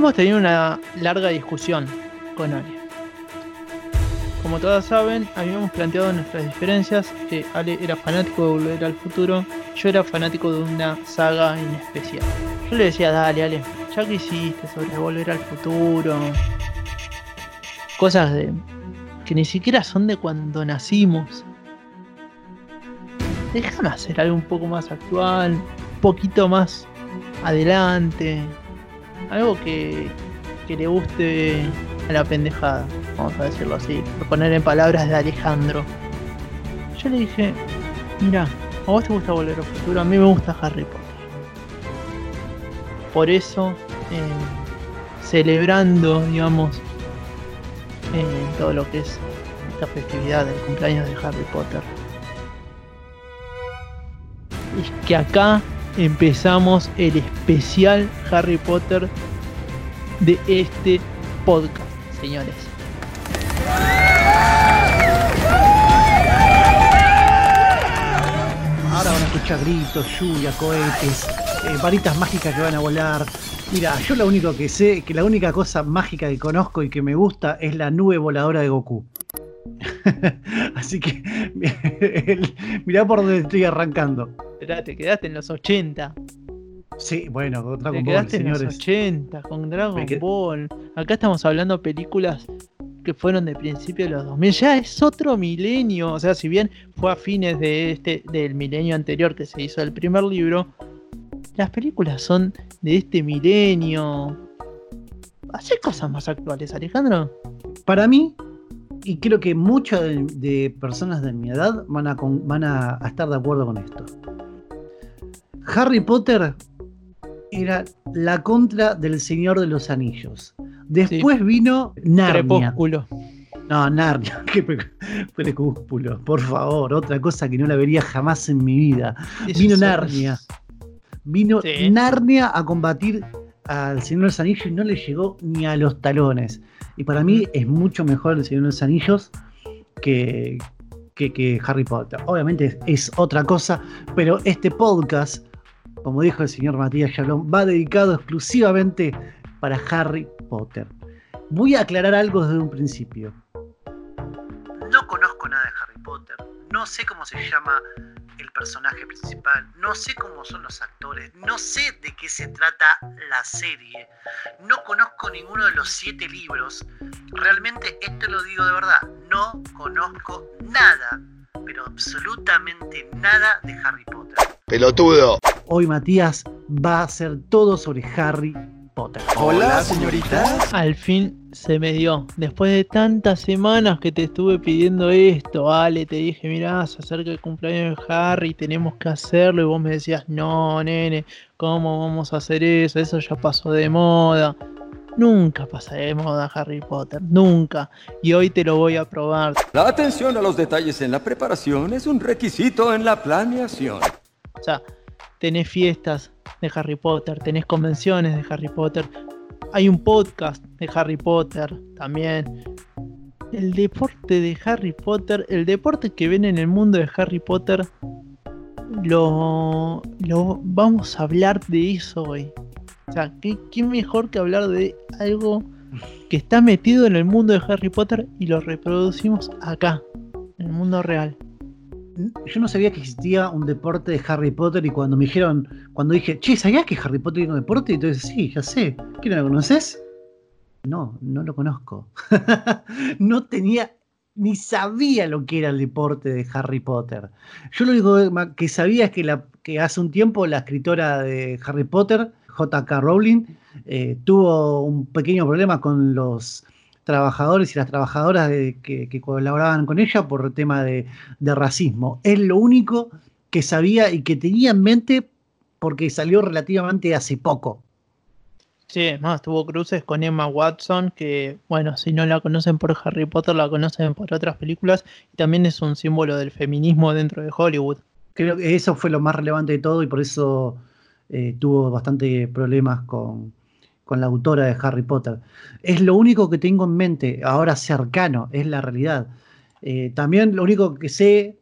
hemos tenido una larga discusión con Ale. Como todas saben, habíamos planteado nuestras diferencias. que Ale era fanático de Volver al Futuro, yo era fanático de una saga en especial. Yo le decía, dale Ale, ya que hiciste sobre Volver al Futuro, cosas de que ni siquiera son de cuando nacimos. Déjame hacer algo un poco más actual, un poquito más adelante, algo que, que le guste a la pendejada, vamos a decirlo así, por poner en palabras de Alejandro. Yo le dije, mira, a vos te gusta Volver al Futuro, a mí me gusta Harry Potter. Por eso, eh, celebrando, digamos, eh, todo lo que es esta festividad del cumpleaños de Harry Potter. Es que acá empezamos el especial Harry Potter de este podcast, señores. Ahora van a escuchar gritos, lluvia, cohetes, eh, varitas mágicas que van a volar. Mira, yo lo único que sé, que la única cosa mágica que conozco y que me gusta es la nube voladora de Goku. Así que mirá por donde estoy arrancando. Esperá, te quedaste en los 80. Sí, bueno, con Te Dragon Ball, quedaste en señores. los 80 con Dragon qued- Ball. Acá estamos hablando de películas que fueron de principio de los 2000. Ya es otro milenio. O sea, si bien fue a fines de este del milenio anterior que se hizo el primer libro, las películas son de este milenio. Hace cosas más actuales, Alejandro. Para mí, y creo que muchas de, de personas de mi edad van, a, con- van a, a estar de acuerdo con esto. Harry Potter era la contra del Señor de los Anillos. Después vino Narnia. Crepúsculo. No, Narnia, qué crepúsculo, por favor, otra cosa que no la vería jamás en mi vida. Vino Narnia. Vino Sí. Narnia a combatir al Señor de los Anillos y no le llegó ni a los talones. Y para mí es mucho mejor el Señor de los Anillos que, que, que Harry Potter. Obviamente es, es otra cosa, pero este podcast, como dijo el señor Matías Shalom, va dedicado exclusivamente para Harry Potter. Voy a aclarar algo desde un principio. No conozco nada de Harry Potter, no sé cómo se llama el personaje principal, no sé cómo son los actores, no sé de qué se trata la serie, no conozco ninguno de los siete libros. Realmente esto lo digo de verdad, no conozco nada, pero absolutamente nada de Harry Potter. Pelotudo. Hoy Matías va a hacer todo sobre Harry Potter. Hola, señorita. Al fin se me dio. Después de tantas semanas que te estuve pidiendo esto, Ale, te dije, mirá, se acerca el cumpleaños de Harry, tenemos que hacerlo. Y vos me decías, no, nene, ¿cómo vamos a hacer eso? Eso ya pasó de moda. Nunca pasa de moda Harry Potter, nunca. Y hoy te lo voy a probar. La atención a los detalles en la preparación es un requisito en la planeación. O sea, tenés fiestas de Harry Potter, tenés convenciones de Harry Potter, hay un podcast de Harry Potter también. El deporte de Harry Potter, el deporte que ven en el mundo de Harry Potter, lo, lo vamos a hablar de eso hoy. O sea, ¿qué, qué mejor que hablar de algo que está metido en el mundo de Harry Potter y lo reproducimos acá, en el mundo real. Yo no sabía que existía un deporte de Harry Potter y cuando me dijeron, cuando dije, che, ¿sabías que Harry Potter tiene un deporte? Y entonces, sí, ya sé. ¿Qué no lo conoces? No, no lo conozco. no tenía, ni sabía lo que era el deporte de Harry Potter. Yo lo único que sabía es que hace un tiempo la escritora de Harry Potter, J.K. Rowling, eh, tuvo un pequeño problema con los trabajadores y las trabajadoras de, que, que, colaboraban con ella por tema de, de, racismo. Es lo único que sabía y que tenía en mente porque salió relativamente hace poco. Sí, más tuvo cruces con Emma Watson, que bueno, si no la conocen por Harry Potter, la conocen por otras películas, y también es un símbolo del feminismo dentro de Hollywood. Creo que eso fue lo más relevante de todo y por eso eh, tuvo bastante problemas con, con la autora de Harry Potter. Es lo único que tengo en mente ahora cercano, es la realidad. Eh, también lo único que sé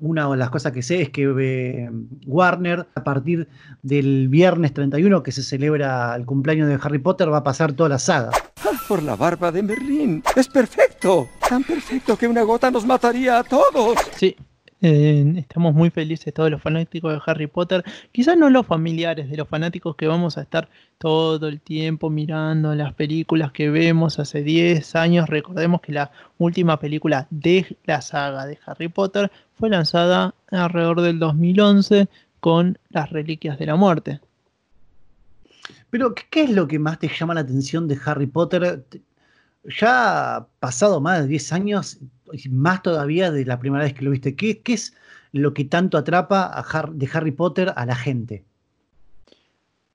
Una de las cosas que sé es que eh, Warner, a partir del viernes 31, que se celebra el cumpleaños de Harry Potter, va a pasar toda la saga. Ah, por la barba de Merlín. Es perfecto. Tan perfecto que una gota nos mataría a todos. Sí, estamos muy felices todos los fanáticos de Harry Potter. Quizás no los familiares de los fanáticos que vamos a estar todo el tiempo mirando las películas que vemos hace 10 años. Recordemos que la última película de la saga de Harry Potter fue lanzada alrededor del 2011 con Las Reliquias de la Muerte. Pero, ¿qué es lo que más te llama la atención de Harry Potter? Ya pasado más de 10 años, más todavía de la primera vez que lo viste, ¿qué, qué es lo que tanto atrapa de Harry Potter a la gente?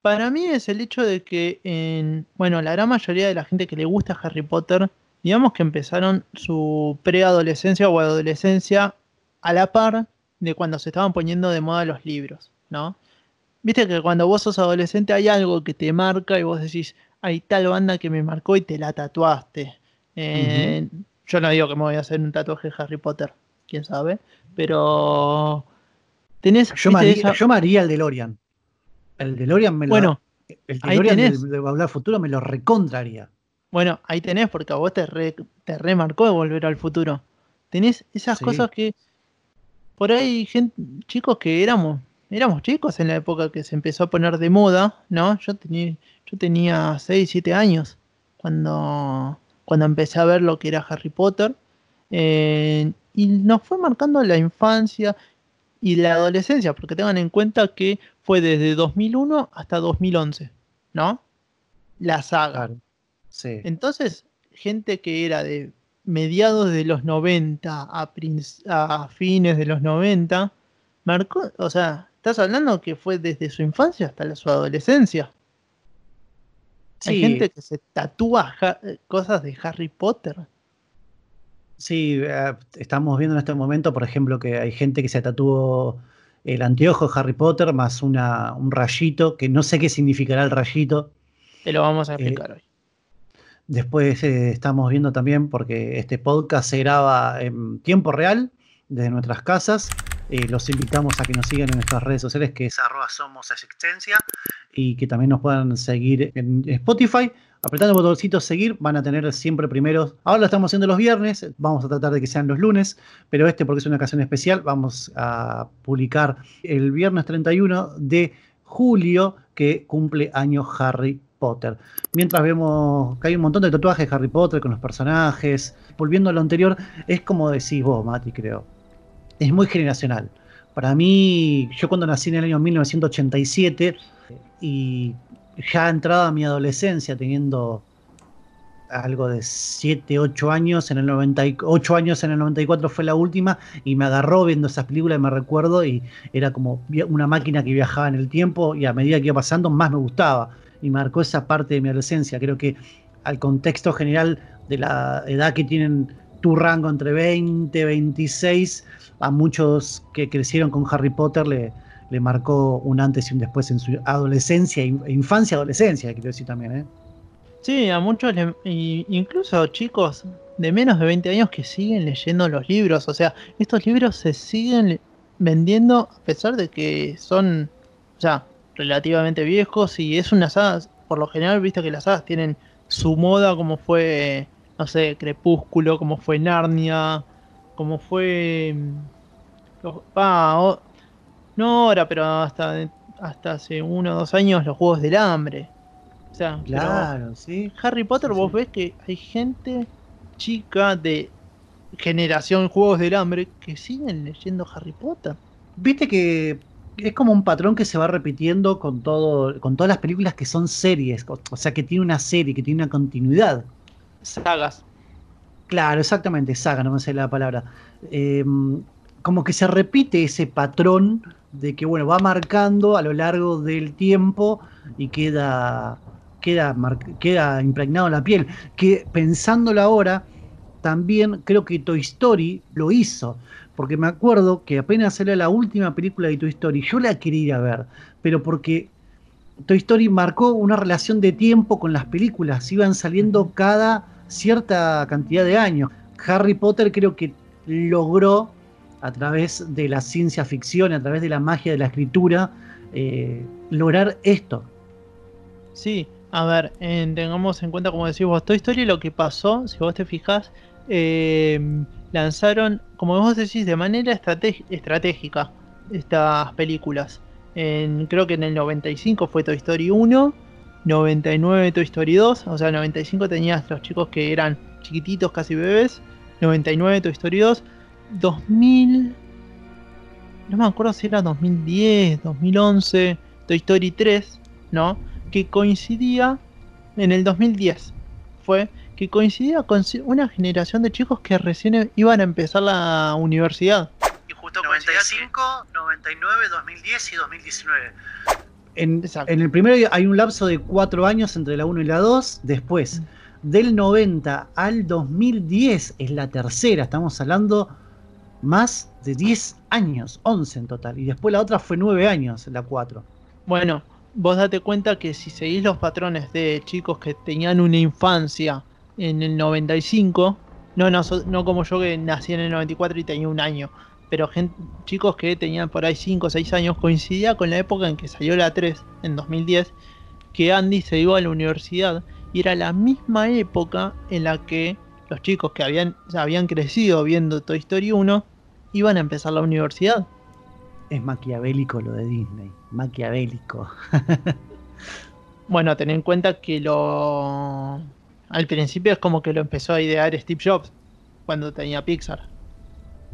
Para mí es el hecho de que, en, bueno, la gran mayoría de la gente que le gusta Harry Potter, digamos que empezaron su preadolescencia o adolescencia a la par de cuando se estaban poniendo de moda los libros, ¿no? Viste que cuando vos sos adolescente hay algo que te marca y vos decís, hay tal banda que me marcó y te la tatuaste. Eh, yo no digo que me voy a hacer un tatuaje de Harry Potter, quién sabe, pero tenés. Yo, me haría, yo el DeLorean. El DeLorean me lo. Bueno, el DeLorean de, Hablar Futuro me lo recontraría. Bueno, ahí tenés, porque a vos te, te remarcó de volver al futuro. Tenés esas cosas que. Por ahí, gente, chicos que éramos éramos chicos en la época que se empezó a poner de moda, ¿no? Yo tenía, yo tenía 6, 7 años cuando, cuando empecé a ver lo que era Harry Potter. Eh, y nos fue marcando la infancia y la adolescencia, porque tengan en cuenta que fue desde 2001 hasta 2011, ¿no? La saga. Sí. Entonces, gente que era de mediados de los 90 a, a fines de los 90, marcó, o sea, estás hablando que fue desde su infancia hasta su adolescencia. Hay gente que se tatúa cosas de Harry Potter. Sí, eh, estamos viendo en este momento, por ejemplo, que hay gente que se tatuó el anteojo de Harry Potter más una, un rayito, que no sé qué significará el rayito. Te lo vamos a explicar eh, hoy. Después eh, estamos viendo también, porque este podcast se graba en tiempo real, desde nuestras casas. Los invitamos a que nos sigan en nuestras redes sociales, que es arroba somos existencia, y que también nos puedan seguir en Spotify apretando el botoncito seguir, van a tener siempre primeros. Ahora lo estamos haciendo los viernes, vamos a tratar de que sean los lunes, pero este, porque es una ocasión especial, vamos a publicar el viernes 31 de julio, que cumple año Harry Potter. Mientras vemos que hay un montón de tatuajes de Harry Potter con los personajes. Volviendo a lo anterior, es como decís vos, Mati, creo. Es muy generacional. Para mí, yo cuando nací en el año 1987 y ya entrada mi adolescencia, teniendo algo de 7, 8 años, en el 98 años en el 94 fue la última, y me agarró viendo esas películas, me recuerdo, y era como una máquina que viajaba en el tiempo, y a medida que iba pasando, más me gustaba, y marcó esa parte de mi adolescencia. Creo que al contexto general de la edad que tienen tu rango entre 20, 26, a muchos que crecieron con Harry Potter le, le marcó un antes y un después en su adolescencia, infancia, adolescencia, quiero decir también. ¿eh? Sí, a muchos, incluso chicos de menos de 20 años que siguen leyendo los libros. O sea, estos libros se siguen vendiendo a pesar de que son, ya, relativamente viejos y es una saga, por lo general, visto que las sagas tienen su moda como fue, no sé, Crepúsculo, como fue Narnia, como fue... Ah, no ahora, pero hasta, hasta hace uno o dos años los Juegos del Hambre. O sea, claro, sí. Harry Potter, vos ves que hay gente chica de generación Juegos del Hambre que siguen leyendo Harry Potter. Viste que es como un patrón que se va repitiendo con todo, con todas las películas que son series, o sea que tiene una serie, que tiene una continuidad. Sagas. Claro, exactamente, saga, no me sé la palabra. Em, como que se repite ese patrón de que bueno, va marcando a lo largo del tiempo y queda, queda, queda impregnado en la piel. Que pensándolo ahora, también creo que Toy Story lo hizo. Porque me acuerdo que apenas era la última película de Toy Story, yo la quería ver, pero porque Toy Story marcó una relación de tiempo con las películas, iban saliendo cada cierta cantidad de años. Harry Potter creo que logró a través de la ciencia ficción, a través de la magia de la escritura, eh, lograr esto. Sí, a ver, tengamos en cuenta, como decís vos, Toy Story lo que pasó, si vos te fijas, em, lanzaron, como vos decís, de manera estratégica estas películas. creo que en el 95 fue Toy Story 1, 99 Toy Story 2, o sea, 95 tenías los chicos que eran chiquititos, casi bebés, 99 Toy Story 2, 2000, no me acuerdo si era 2010, 2011, Toy Story 3, ¿no? Que coincidía en el 2010, fue que coincidía con una generación de chicos que recién iban a empezar la universidad. Y justo 95, 99, 2010 y 2019. En, en, el primero hay un lapso de cuatro años entre la 1 y la 2. Después, mm. del 90 al 2010 es la tercera. Estamos hablando más de 10 años, 11 en total. Y después la otra fue 9 años, la 4. Bueno, vos date cuenta que si seguís los patrones de chicos que tenían una infancia en el 95, no, no, no como yo que nací en el 94 y tenía un año, pero chicos que tenían por ahí 5 o 6 años, coincidía con la época en que salió la 3, en 2010, que Andy se iba a la universidad y era la misma época en la que los chicos que habían, habían crecido viendo Toy Story 1 iban a empezar la universidad. Es maquiavélico lo de Disney, maquiavélico. bueno, ten en cuenta que lo... Al principio es como que lo empezó a idear Steve Jobs cuando tenía Pixar.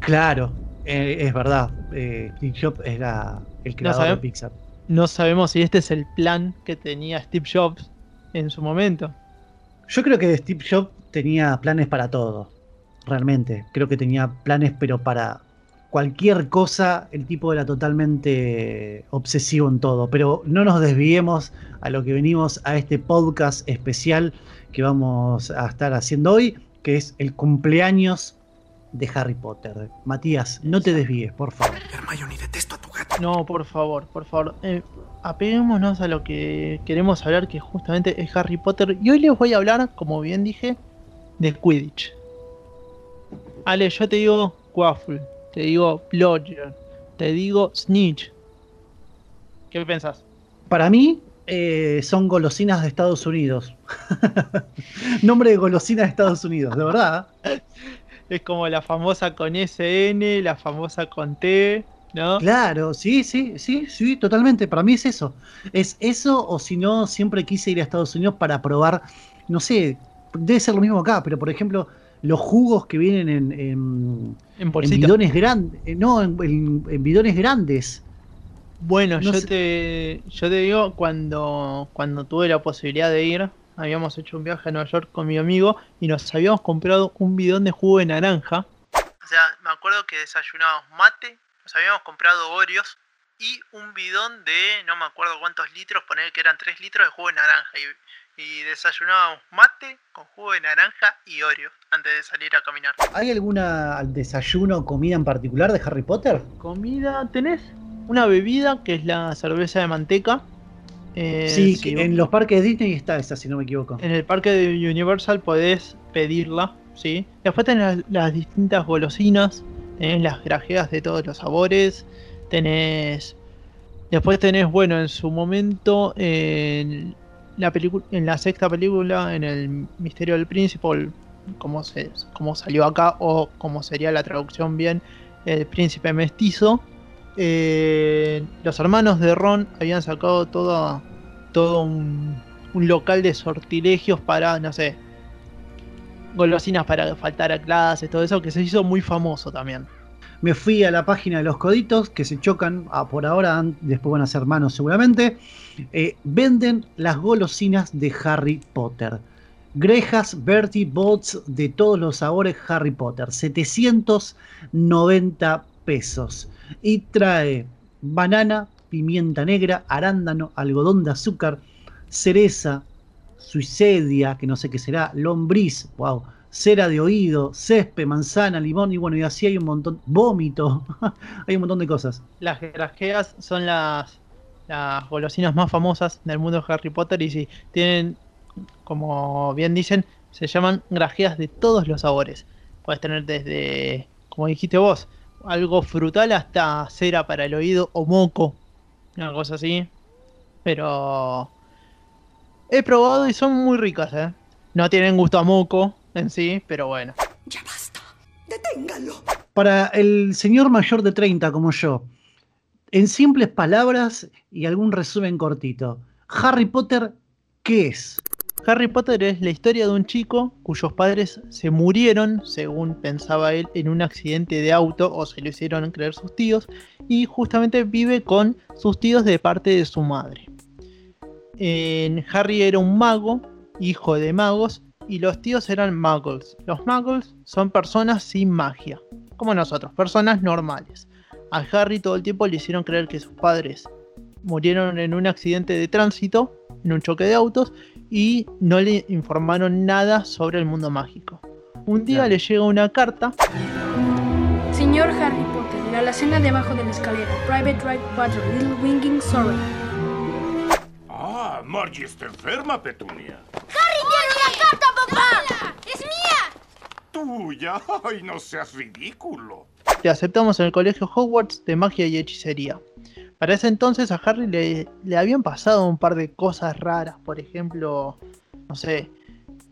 Claro, eh, es verdad. Eh, Steve Jobs era el creador de Pixar. No sabemos si este es el plan que tenía Steve Jobs en su momento. Yo creo que Steve Jobs tenía planes para todo. Realmente. Creo que tenía planes, pero para cualquier cosa, el tipo era totalmente obsesivo en todo. Pero no nos desviemos a lo que venimos a este podcast especial que vamos a estar haciendo hoy, que es el cumpleaños de Harry Potter. Matías, no te desvíes, por favor. Hermione, detesto a tu gato. No, por favor, por favor. Eh, apeguémonos a lo que queremos hablar, que justamente es Harry Potter. Y hoy les voy a hablar, como bien dije, de Quidditch. Ale, yo te digo Quaffle te digo Blodger, te digo Snitch. ¿Qué pensás? Para mí eh, son golosinas de Estados Unidos. Nombre de golosinas de Estados Unidos, de verdad. es como la famosa con SN, la famosa con T, ¿no? Claro, sí, sí, sí, sí, totalmente. Para mí es eso. Es eso o si no, siempre quise ir a Estados Unidos para probar, no sé, debe ser lo mismo acá, pero por ejemplo, los jugos que vienen en, en, bidones grandes. Eh, no, en, bidones grandes. Bueno, yo, te, yo te digo, cuando, cuando tuve la posibilidad de ir, habíamos hecho un viaje a Nueva York con mi amigo y nos habíamos comprado un bidón de jugo de naranja. O sea, me acuerdo que desayunábamos mate, nos habíamos comprado Oreos y un bidón de no me acuerdo cuántos litros, poner que eran 3 litros de jugo de naranja. Y y desayunábamos mate con jugo de naranja y Oreo antes de salir a caminar. ¿Hay alguna desayuno o comida en particular de Harry Potter? Comida, tenés una bebida que es la cerveza de manteca. Eh, sí, en los parques de Disney está esa, si no me equivoco. En el parque de Universal podés pedirla, ¿sí? Después tenés las, distintas golosinas, tenés las grajeas de todos los sabores, tenés... Después tenés, bueno, en su momento, la en la sexta película, en el Misterio del Príncipe, como, se, como salió acá, o como sería la traducción bien, el príncipe mestizo, eh, los hermanos de Ron habían sacado todo, todo un, local de sortilegios para, no sé, golosinas para faltar a clases, todo eso, que se hizo muy famoso también me fui a la página de los coditos que se chocan ah, por ahora, después van a ser manos seguramente. Eh, venden las golosinas de Harry Potter. Grejas, Bertie, Bots de todos los sabores Harry Potter. 790 pesos. Y trae banana, pimienta negra, arándano, algodón de azúcar, cereza, suicedia, que no sé qué será, lombriz, wow, cera de oído, césped, manzana, limón y bueno, y así hay un montón, vómito, hay un montón de cosas. Las grajeas son las, las golosinas más famosas del mundo de Harry Potter y si tienen, como bien dicen, se llaman grajeas de todos los sabores. Puedes tener desde, como dijiste vos, algo frutal hasta cera para el oído o moco, una cosa así. Pero he probado y son muy ricas, ¿eh? No tienen gusto a moco en sí, pero bueno. Ya basta. Deténgalo. Para el señor mayor de 30 como yo, en simples palabras y algún resumen cortito, Harry Potter, ¿qué es? Harry Potter es la historia de un chico cuyos padres se murieron, según pensaba él, en un accidente de auto o se lo hicieron creer sus tíos, y justamente vive con sus tíos de parte de su madre. En Harry era un mago, hijo de magos, y los tíos eran muggles. Los muggles son personas sin magia, como nosotros, personas normales. A Harry todo el tiempo le hicieron creer que sus padres murieron en un accidente de tránsito, en un choque de autos, y no le informaron nada sobre el mundo mágico. Un día Claro. le llega una carta Señor Harry Potter, la alacena debajo de la escalera. Private Ride 4, Little Winging Sorry. Ah, Margie está enferma, Petunia. ¡Harry tiene una carta, papá! ¡Es mía! Tuya. Ay, no seas ridículo. te aceptamos en el colegio Hogwarts de magia y hechicería. Para ese entonces a Harry le, le habían pasado un par de cosas raras. Por ejemplo, no sé,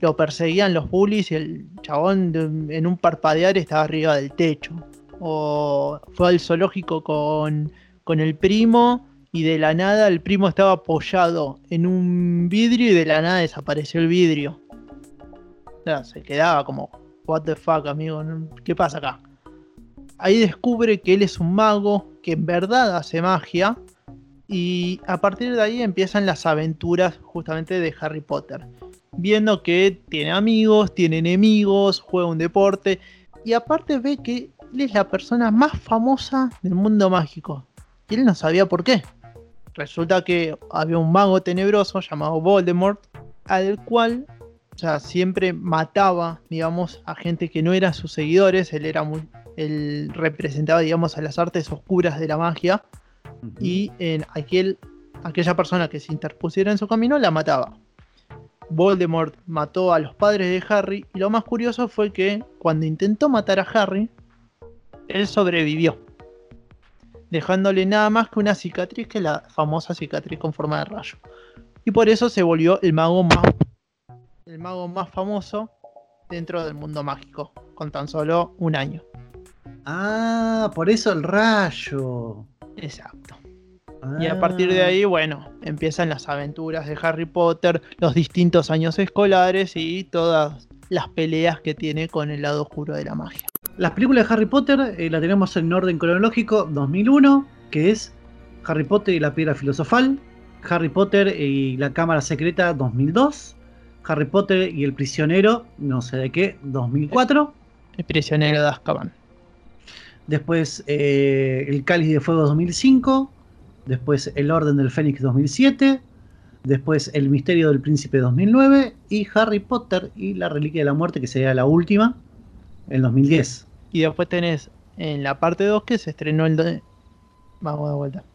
lo perseguían los bullies y el chabón en un parpadear estaba arriba del techo. O fue al zoológico con, con el primo y de la nada el primo estaba apoyado en un vidrio y de la nada desapareció el vidrio. O sea, se quedaba como, what the fuck, amigo. ¿qué pasa acá? Ahí descubre que él es un mago, que en verdad hace magia, y a partir de ahí empiezan las aventuras justamente de Harry Potter. Viendo que tiene amigos, tiene enemigos, juega un deporte, y aparte ve que él es la persona más famosa del mundo mágico. Y él no sabía por qué. Resulta que había un mago tenebroso llamado Voldemort, al cual o sea, siempre mataba, digamos, a gente que no era sus seguidores. Él era muy, él representaba, digamos, a las artes oscuras de la magia. Y en aquel, aquella persona que se interpusiera en su camino la mataba. Voldemort mató a los padres de Harry. Y lo más curioso fue que cuando intentó matar a Harry, él sobrevivió. Dejándole nada más que una cicatriz, que la famosa cicatriz con forma de rayo. Y por eso se volvió el mago más el mago más famoso dentro del mundo mágico, con tan solo un año. Ah, por eso el rayo. Exacto. Y a partir de Ah. ahí, bueno, empiezan las aventuras de Harry Potter, los distintos años escolares y todas las peleas que tiene con el lado oscuro de la magia. Las películas de Harry Potter eh, la tenemos en orden cronológico 2001, que es Harry Potter y la piedra filosofal, Harry Potter y la cámara secreta 2002, Harry Potter y el prisionero, no sé de qué, 2004, El prisionero de Azkaban. Después eh, el cáliz de fuego 2005, después el orden del Fénix 2007, después el misterio del príncipe 2009 y Harry Potter y la reliquia de la muerte, que sería la última, en 2010. Y después tenés en la parte 2 que se estrenó el... do- Vamos de vuelta.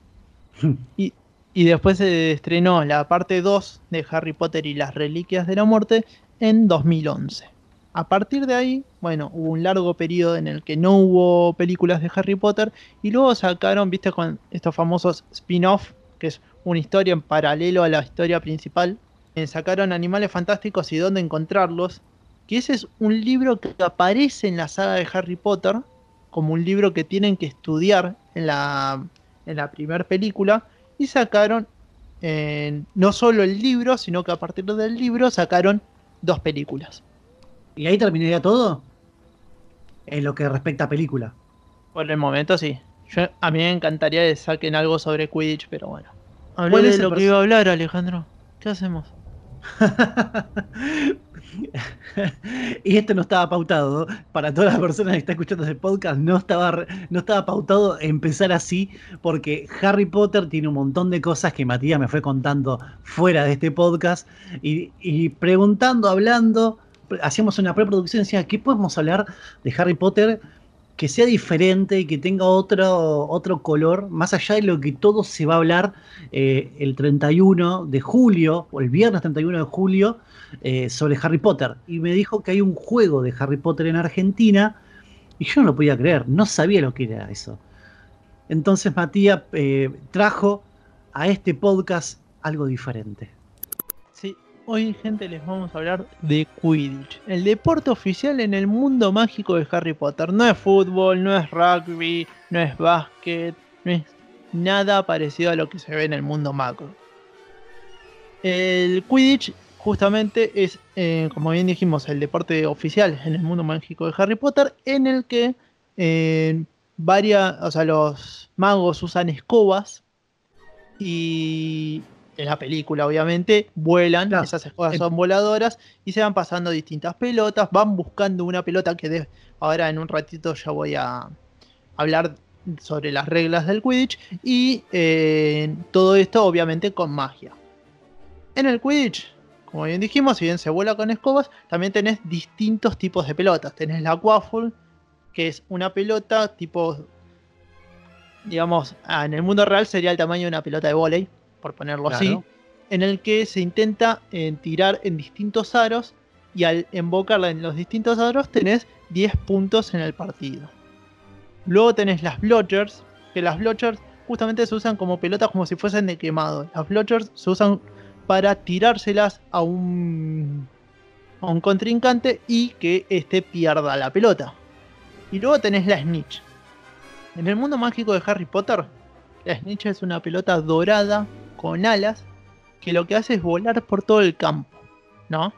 Y, y después se estrenó la parte 2 de Harry Potter y las Reliquias de la Muerte en 2011. A partir de ahí, bueno, hubo un largo periodo en el que no hubo películas de Harry Potter y luego sacaron, viste, con estos famosos spin-off, que es una historia en paralelo a la historia principal. Eh, sacaron Animales Fantásticos y dónde encontrarlos, que ese es un libro que aparece en la saga de Harry Potter como un libro que tienen que estudiar en la, en la primera película y sacaron eh, no solo el libro, sino que a partir del libro sacaron dos películas. ¿Y ahí terminaría todo? En lo que respecta a película. Por el momento sí. Yo, a mí me encantaría que saquen algo sobre Quidditch, pero bueno. Hablé ¿Cuál de lo que iba a hablar, Alejandro. ¿Qué hacemos? y esto no estaba pautado. Para todas las personas que están escuchando este podcast, no estaba, no estaba pautado empezar así, porque Harry Potter tiene un montón de cosas que Matías me fue contando fuera de este podcast. Y, y preguntando, hablando, hacíamos una preproducción, decía, ¿qué podemos hablar de Harry Potter? que sea diferente y que tenga otro, otro color, más allá de lo que todo se va a hablar eh, el 31 de julio, o el viernes 31 de julio, eh, sobre Harry Potter. Y me dijo que hay un juego de Harry Potter en Argentina Y yo no lo podía creer, no sabía lo que era eso. Entonces Matías eh, trajo a este podcast algo diferente. Hoy gente les vamos a hablar de Quidditch, el deporte oficial en el mundo mágico de Harry Potter. No es fútbol, no es rugby, no es básquet, no es nada parecido a lo que se ve en el mundo macro. El Quidditch justamente es, eh, como bien dijimos, el deporte oficial en el mundo mágico de Harry Potter, en el que eh, varias, o sea, los magos usan escobas y en la película obviamente vuelan, Claro. esas escobas son voladoras y se van pasando distintas pelotas, van buscando una pelota que de- ahora en un ratito ya voy a hablar sobre las reglas del Quidditch y eh, todo esto obviamente con magia. En el Quidditch, como bien dijimos, si bien se vuela con escobas, también tenés distintos tipos de pelotas. Tenés la Quaffle, que es una pelota tipo, digamos, en el mundo real sería el tamaño de una pelota de vóley, por ponerlo así, en el que se intenta eh, tirar en distintos aros y al invocarla en los distintos aros tenés 10 puntos en el partido. Luego tenés las Blotchers, que las Blotchers justamente se usan como pelotas como si fuesen de quemado. Las Blotchers se usan para tirárselas a un, a un contrincante y que éste pierda la pelota. Y luego tenés la Snitch. En el mundo mágico de Harry Potter, la Snitch es una pelota dorada con alas que lo que hace es volar por todo el campo, ¿no?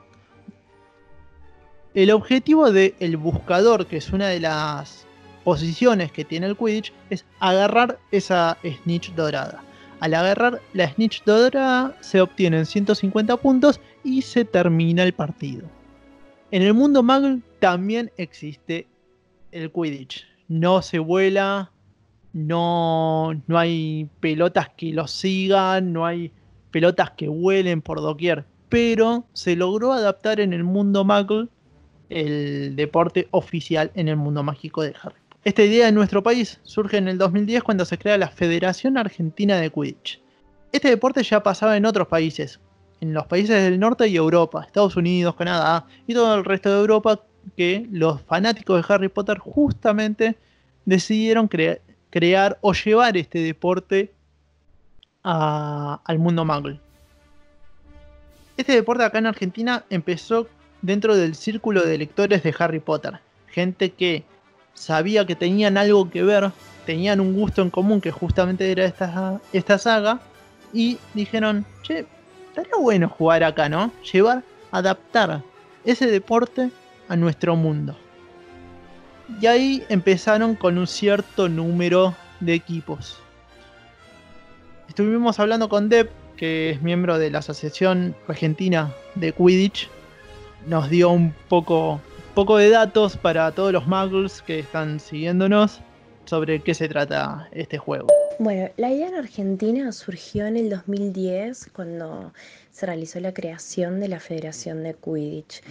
El objetivo del buscador, que es una de las posiciones que tiene el Quidditch, es agarrar esa Snitch dorada. Al agarrar la Snitch dorada se obtienen 150 puntos y se termina el partido. En el mundo Muggle también existe el Quidditch. No se vuela, no, no hay pelotas que lo sigan, no hay pelotas que vuelen por doquier. Pero se logró adaptar en el mundo Muggle el deporte oficial en el mundo mágico de Harry. Esta idea en nuestro país surge en el 2010 cuando se crea la Federación Argentina de Quidditch. Este deporte ya pasaba en otros países, en los países del norte y Europa, Estados Unidos, Canadá y todo el resto de Europa, que los fanáticos de Harry Potter justamente decidieron crea- crear o llevar este deporte a- al mundo muggle. Este deporte acá en Argentina empezó dentro del círculo de lectores de Harry Potter. Gente que sabía que tenían algo que ver, tenían un gusto en común que justamente era esta, esta saga, y dijeron, che, estaría bueno jugar acá, ¿no? Llevar, adaptar ese deporte a nuestro mundo. Y ahí empezaron con un cierto número de equipos. Estuvimos hablando con Deb, que es miembro de la Asociación Argentina de Quidditch. Nos dio un poco, poco de datos para todos los muggles que están siguiéndonos sobre qué se trata este juego. Bueno, la idea en Argentina surgió en el 2010 cuando se realizó la creación de la Federación de Quidditch.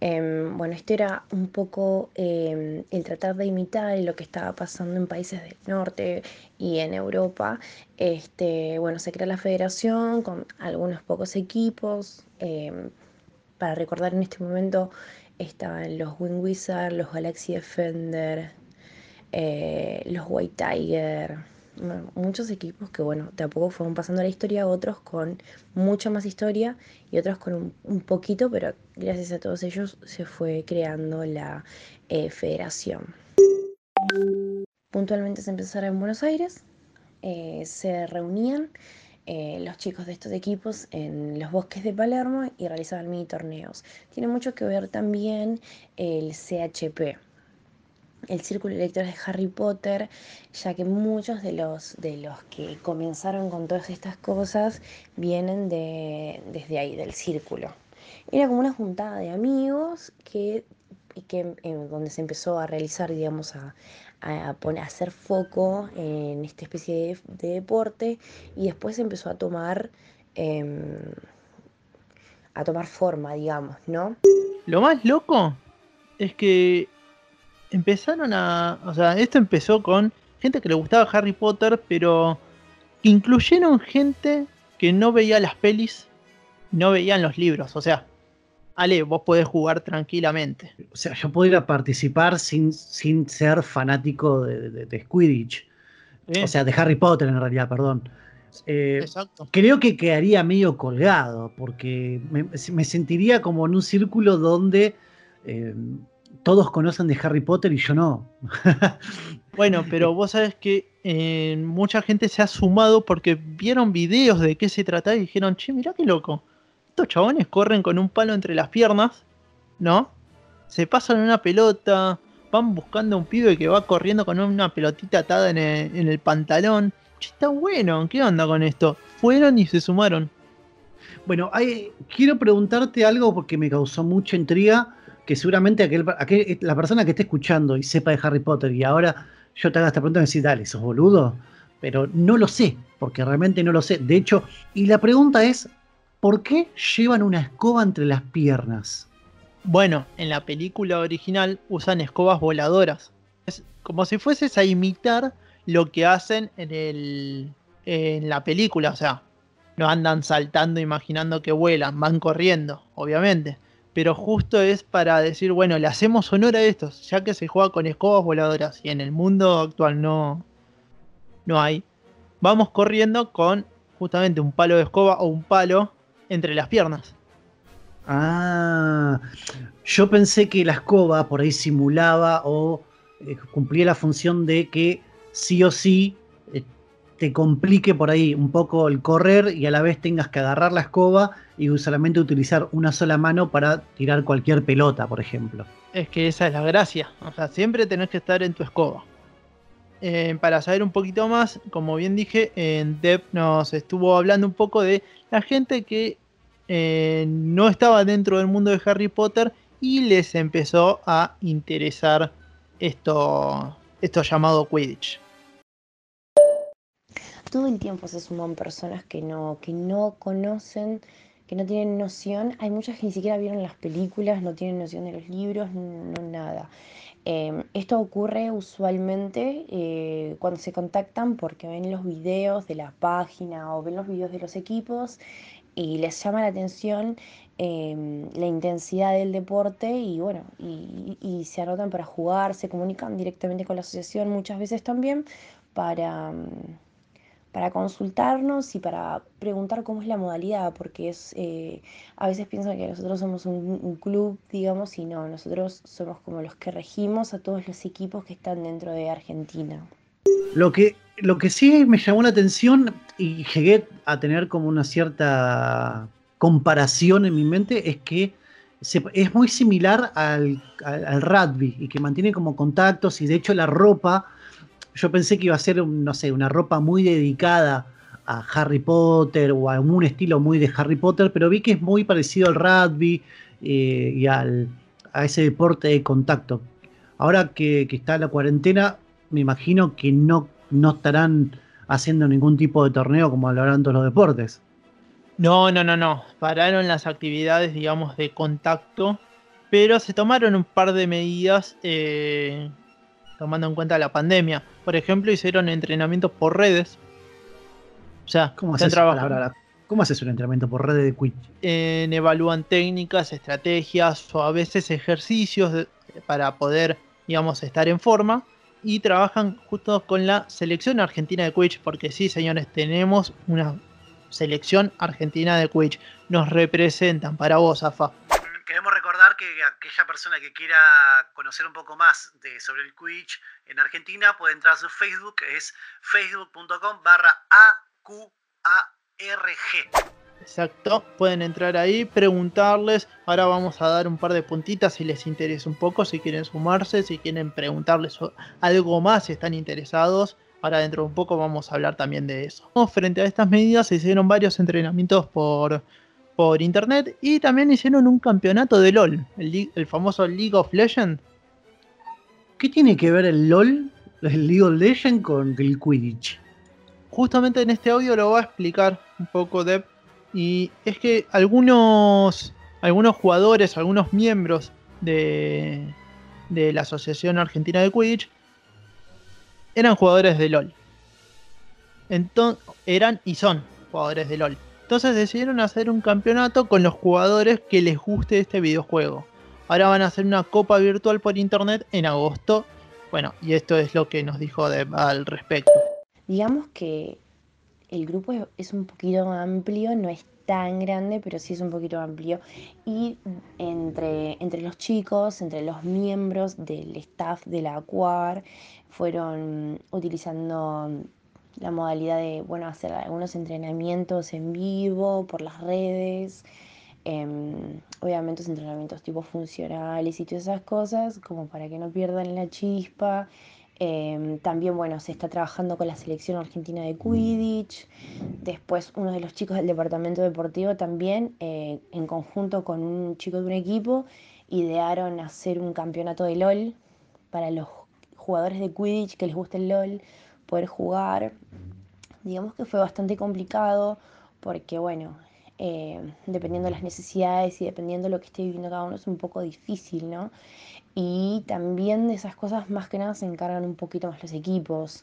Em, bueno, esto era un poco em, el tratar de imitar lo que estaba pasando en países del norte y en Europa. Este, bueno, se crea la federación con algunos pocos equipos. em, para recordar en este momento estaban los Wing Wizards, los Galaxy Defender, eh, los White Tiger, muchos equipos que bueno, tampoco fueron pasando la historia, otros con mucha más historia y otros con un, poquito, pero gracias a todos ellos se fue creando la eh, federación. Puntualmente se empezará en Buenos Aires, eh, se reunían eh, los chicos de estos equipos en los bosques de Palermo y realizaban mini torneos. Tiene mucho que ver también el CHP, el círculo de lectores de Harry Potter, ya que muchos de los, de los que comenzaron con todas estas cosas vienen de, desde ahí, del círculo. Era como una juntada de amigos que, que en donde se empezó a realizar, digamos, a, a, poner, a hacer foco en esta especie de, de deporte y después empezó a tomar, eh, a tomar forma, digamos, ¿no? Lo más loco es que empezaron a. O sea, esto empezó con gente que le gustaba Harry Potter, pero incluyeron gente que no veía las pelis, no veían los libros. O sea, Ale, vos podés jugar tranquilamente. O sea, yo podría participar sin, sin ser fanático de, de, de Quidditch. ¿sí? O sea, de Harry Potter en realidad, perdón. Eh, Exacto. creo que quedaría medio colgado, porque me, me sentiría como en un círculo donde eh, todos conocen de Harry Potter y yo no. Bueno, pero vos sabés que eh, mucha gente se ha sumado porque vieron videos de qué se trataba y dijeron, che, mirá qué loco. Estos chabones corren con un palo entre las piernas, ¿no? Se pasan una pelota, van buscando a un pibe que va corriendo con una pelotita atada en el, en el pantalón. Che, está bueno, ¿qué onda con esto? Fueron y se sumaron. Bueno, hay- quiero preguntarte algo porque me causó mucha intriga, que seguramente aquel, aquel- la persona que esté escuchando y sepa de Harry Potter y ahora yo te haga esta pregunta y me decís, dale, sos boludo, pero no lo sé, porque realmente no lo sé. De hecho, y la pregunta es, ¿por qué llevan una escoba entre las piernas? Bueno, en la película original usan escobas voladoras. Es como si fueses a imitar lo que hacen en, el, en la película. O sea, no andan saltando imaginando que vuelan, van corriendo, obviamente. Pero justo es para decir, bueno, le hacemos honor a estos, ya que se juega con escobas voladoras y en el mundo actual no, no hay. Vamos corriendo con justamente un palo de escoba o un palo entre las piernas. Ah, yo pensé que la escoba por ahí simulaba o eh, cumplía la función de que sí o sí eh, te complique por ahí un poco el correr y a la vez tengas que agarrar la escoba y solamente utilizar una sola mano para tirar cualquier pelota, por ejemplo. Es que esa es la gracia. O sea, siempre tenés que estar en tu escoba. Eh, para saber un poquito más, como bien dije, en Dev nos estuvo hablando un poco de la gente que eh, no estaba dentro del mundo de Harry Potter y les empezó a interesar esto, esto llamado Quidditch. Todo el tiempo se suman personas que no, que no conocen, que no tienen noción. Hay muchas que ni siquiera vieron las películas, no tienen noción de los libros, no nada. Eh, esto ocurre usualmente eh, cuando se contactan porque ven los videos de la página o ven los videos de los equipos y les llama la atención eh, la intensidad del deporte y bueno, y, y se anotan para jugar, se comunican directamente con la asociación muchas veces también para, mm, para consultarnos y para preguntar cómo es la modalidad, porque es eh, a veces piensan que nosotros somos un, club, digamos, y no, nosotros somos como los que regimos a todos los equipos que están dentro de Argentina. Lo que, lo que sí me llamó la atención y llegué a tener como una cierta comparación en mi mente es que se- es muy similar al, al- al rugby y que mantiene como contactos y de hecho la ropa, yo pensé que iba a ser, no sé, una ropa muy dedicada a Harry Potter o a un estilo muy de Harry Potter, pero vi que es muy parecido al rugby eh, y al, a ese deporte de contacto. Ahora que, que está la cuarentena, me imagino que no, no estarán haciendo ningún tipo de torneo como lo harán todos los deportes. No, no, no, no. Pararon las actividades, digamos, de contacto, pero se tomaron un par de medidas eh, tomando en cuenta la pandemia. Por ejemplo, hicieron entrenamientos por redes. O sea, ¿Cómo haces, trabajando- pará, pará, ¿cómo haces un entrenamiento por red de Quidditch? en- evalúan técnicas, estrategias o a veces ejercicios de- para poder, digamos, estar en forma y trabajan justo con la selección argentina de Quidditch, porque sí, señores, tenemos una selección argentina de Quidditch. Nos representan para vos, AFA. Aquella persona que quiera conocer un poco más de, sobre el Quidditch en Argentina puede entrar a su Facebook, es facebook.com barra AQARG. Exacto, pueden entrar ahí, preguntarles. Ahora vamos a dar un par de puntitas si les interesa un poco, si quieren sumarse, si quieren preguntarles algo más, si están interesados. Ahora dentro de un poco vamos a hablar también de eso. Frente a estas medidas se hicieron varios entrenamientos por, por internet y también hicieron un campeonato de LOL, el, famoso League of Legends. ¿Qué tiene que ver el LOL, el League of Legends, con el Quidditch? Justamente en este audio lo va a explicar un poco Deb. Y es que algunos, algunos jugadores, algunos miembros de, de la Asociación Argentina de Quidditch eran jugadores de LOL. Entonces, eran y son jugadores de LOL. Entonces decidieron hacer un campeonato con los jugadores que les guste este videojuego. Ahora van a hacer una copa virtual por internet en agosto. Bueno, y esto es lo que nos dijo al respecto. Digamos que el grupo es- un poquito amplio, no es tan grande, pero sí es un poquito amplio. Y entre, entre los chicos, entre los miembros del staff de la ACUAR, fueron utilizando la modalidad de, bueno, hacer algunos entrenamientos en vivo por las redes. em, obviamente los entrenamientos tipo funcionales y todas esas cosas, como para que no pierdan la chispa. Em, también, bueno, se está trabajando con la selección argentina de Quidditch. Después, uno de los chicos del departamento deportivo también, eh, en conjunto con un chico de un equipo, idearon hacer un campeonato de LOL para los jugadores de Quidditch que les guste el LOL, poder jugar. Digamos que fue bastante complicado porque, bueno, eh, dependiendo de las necesidades y dependiendo de lo que esté viviendo cada uno, es un poco difícil, ¿no? Y también de esas cosas más que nada se encargan un poquito más los equipos.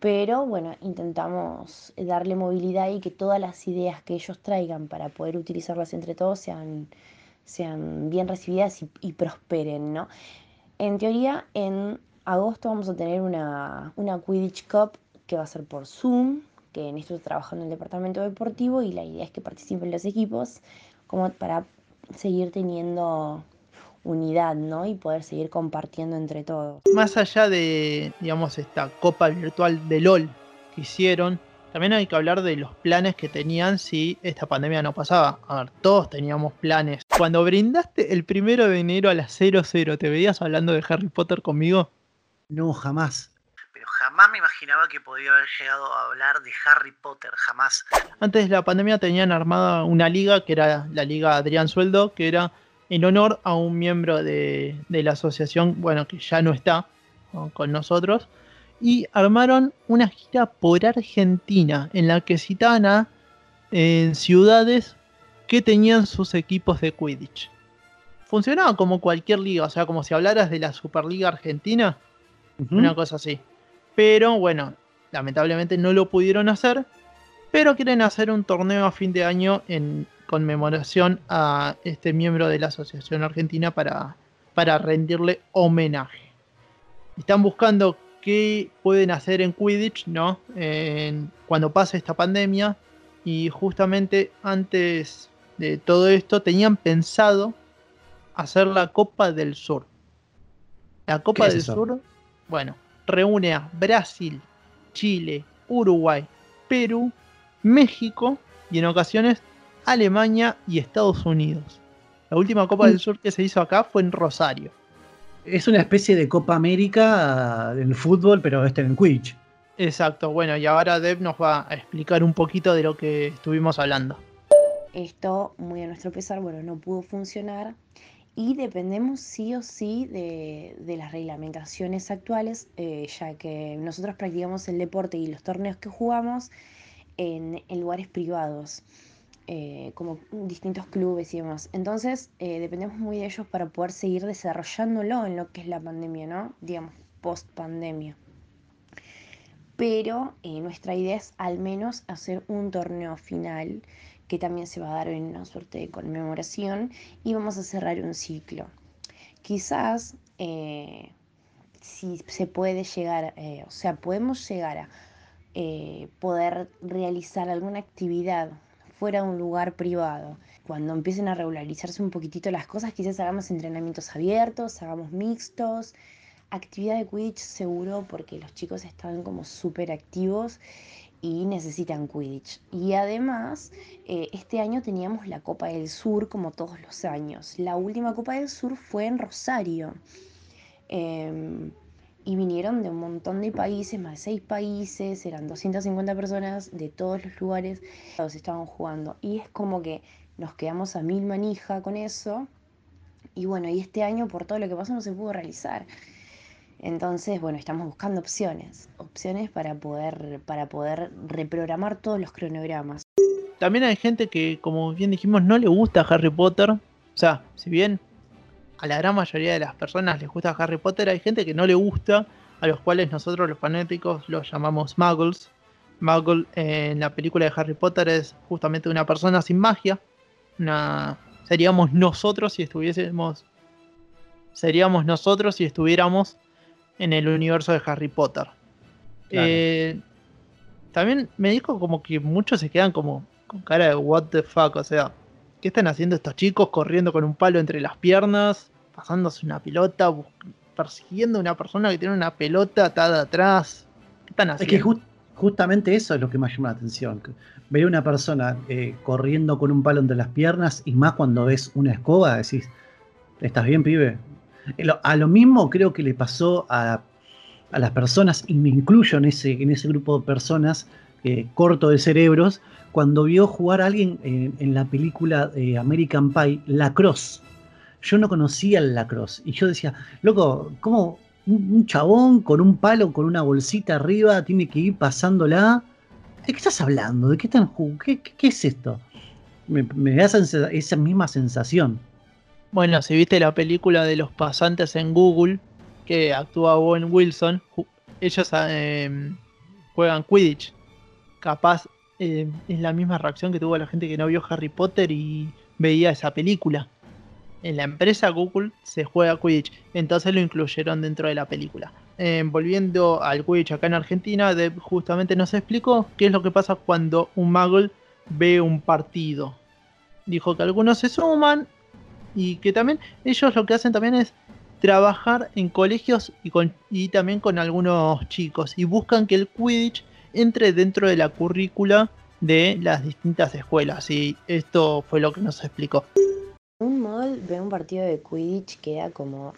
Pero bueno, intentamos darle movilidad y que todas las ideas que ellos traigan para poder utilizarlas entre todos sean, sean bien recibidas y, y prosperen, ¿no? En teoría, en agosto vamos a tener una, una Quidditch Cup que va a ser por Zoom, que en esto está trabajando el departamento deportivo y la idea es que participen los equipos como para seguir teniendo unidad, ¿no? Y poder seguir compartiendo entre todos. Más allá de, digamos, esta copa virtual de LOL que hicieron, también hay que hablar de los planes que tenían si esta pandemia no pasaba. A ver, todos teníamos planes. Cuando brindaste el primero de enero a las 00, ¿te veías hablando de Harry Potter conmigo? No, jamás. Pero jamás me imaginaba que podía haber llegado a hablar de Harry Potter, jamás. Antes de la pandemia tenían armada una liga, que era la Liga Adrián Sueldo, que era en honor a un miembro de, de la asociación, bueno, que ya no está con nosotros, y armaron una gira por Argentina en la que citaban a eh, ciudades que tenían sus equipos de Quidditch. Funcionaba como cualquier liga, o sea, como si hablaras de la Superliga Argentina, Una cosa así. Pero bueno, lamentablemente no lo pudieron hacer. Pero quieren hacer un torneo a fin de año en conmemoración a este miembro de la Asociación Argentina para, para rendirle homenaje. Están buscando qué pueden hacer en Quidditch, ¿no? En- cuando pase esta pandemia. Y justamente antes de todo esto tenían pensado hacer la Copa del Sur. La Copa ¿Qué es del eso? Sur, bueno, reúne a Brasil, Chile, Uruguay, Perú, México y en ocasiones Alemania y Estados Unidos. La última Copa Mm. del Sur que se hizo acá fue en Rosario. Es una especie de Copa América en fútbol, pero este en Quidditch. Exacto, bueno, y ahora Deb nos va a explicar un poquito de lo que estuvimos hablando. Esto, muy a nuestro pesar, bueno, no pudo funcionar y dependemos sí o sí de, de las reglamentaciones actuales, eh, ya que nosotros practicamos el deporte y los torneos que jugamos en, en lugares privados, eh, como distintos clubes y demás. Entonces, eh, dependemos muy de ellos para poder seguir desarrollándolo en lo que es la pandemia, ¿no? Digamos, post pandemia. Pero nuestra idea es al menos hacer un torneo final que también se va a dar en una suerte de conmemoración y vamos a cerrar un ciclo. Quizás eh, si se puede llegar, eh, o sea, podemos llegar a eh, poder realizar alguna actividad fuera de un lugar privado. Cuando empiecen a regularizarse un poquitito las cosas, quizás hagamos entrenamientos abiertos, hagamos mixtos, actividad de Quidditch seguro porque los chicos están como súper activos y necesitan Quidditch. Y además, eh, este año teníamos la Copa del Sur como todos los años. La última Copa del Sur fue en Rosario. Em, y vinieron de un montón de países, más de seis países, eran 250 personas de todos los lugares, todos estaban jugando. Y es como que nos quedamos a mil manija con eso. Y bueno, y este año por todo lo que pasó no se pudo realizar. Entonces, bueno, estamos buscando opciones, opciones para poder, para poder reprogramar todos los cronogramas. También hay gente que, como bien dijimos, no le gusta Harry Potter. O sea, si bien a la gran mayoría de las personas les gusta Harry Potter, hay gente que no le gusta, a los cuales nosotros los fanáticos los llamamos muggles, Muggle en la película de Harry Potter es justamente una persona sin magia. Una, seríamos nosotros si estuviésemos. Seríamos nosotros si estuviéramos en el universo de Harry Potter. Claro. Eh, también me dijo como que muchos se quedan como con cara de what the fuck, o sea, ¿qué están haciendo estos chicos corriendo con un palo entre las piernas, pasándose una pelota, persiguiendo a una persona que tiene una pelota atada atrás? ¿Qué están Es haciendo? que jus- justamente eso es lo que me llama la atención. que Ver a una persona eh, corriendo con un palo entre las piernas y más cuando ves una escoba, decís, ¿estás bien, pibe? Eh, A lo mismo creo que le pasó a, a las personas, y me incluyo en ese, en ese grupo de personas eh, corto de cerebros, cuando vio jugar a alguien en, la película American Pie, Lacrosse. Yo no conocía el lacrosse y yo decía, loco, ¿cómo un, chabón con un palo, con una bolsita arriba, tiene que ir pasándola? ¿De qué estás hablando? ¿De qué están? ¿Qué, qué- qué es esto? Me, me da esa misma sensación. Bueno, si viste la película de los pasantes en Google, que actúa Owen Wilson, ellos eh, juegan Quidditch. Capaz eh, es la misma reacción que tuvo la gente que no vio Harry Potter y veía esa película. En la empresa Google se juega Quidditch, entonces lo incluyeron dentro de la película. Eh, volviendo al Quidditch acá en Argentina, justamente nos explicó qué es lo que pasa cuando un Muggle ve un partido. Dijo que algunos se suman y que también ellos lo que hacen también es trabajar en colegios y, con, y también con algunos chicos y buscan que el Quidditch entre dentro de la currícula de las distintas escuelas y esto fue lo que nos explicó. Un mall ve un partido de Quidditch queda como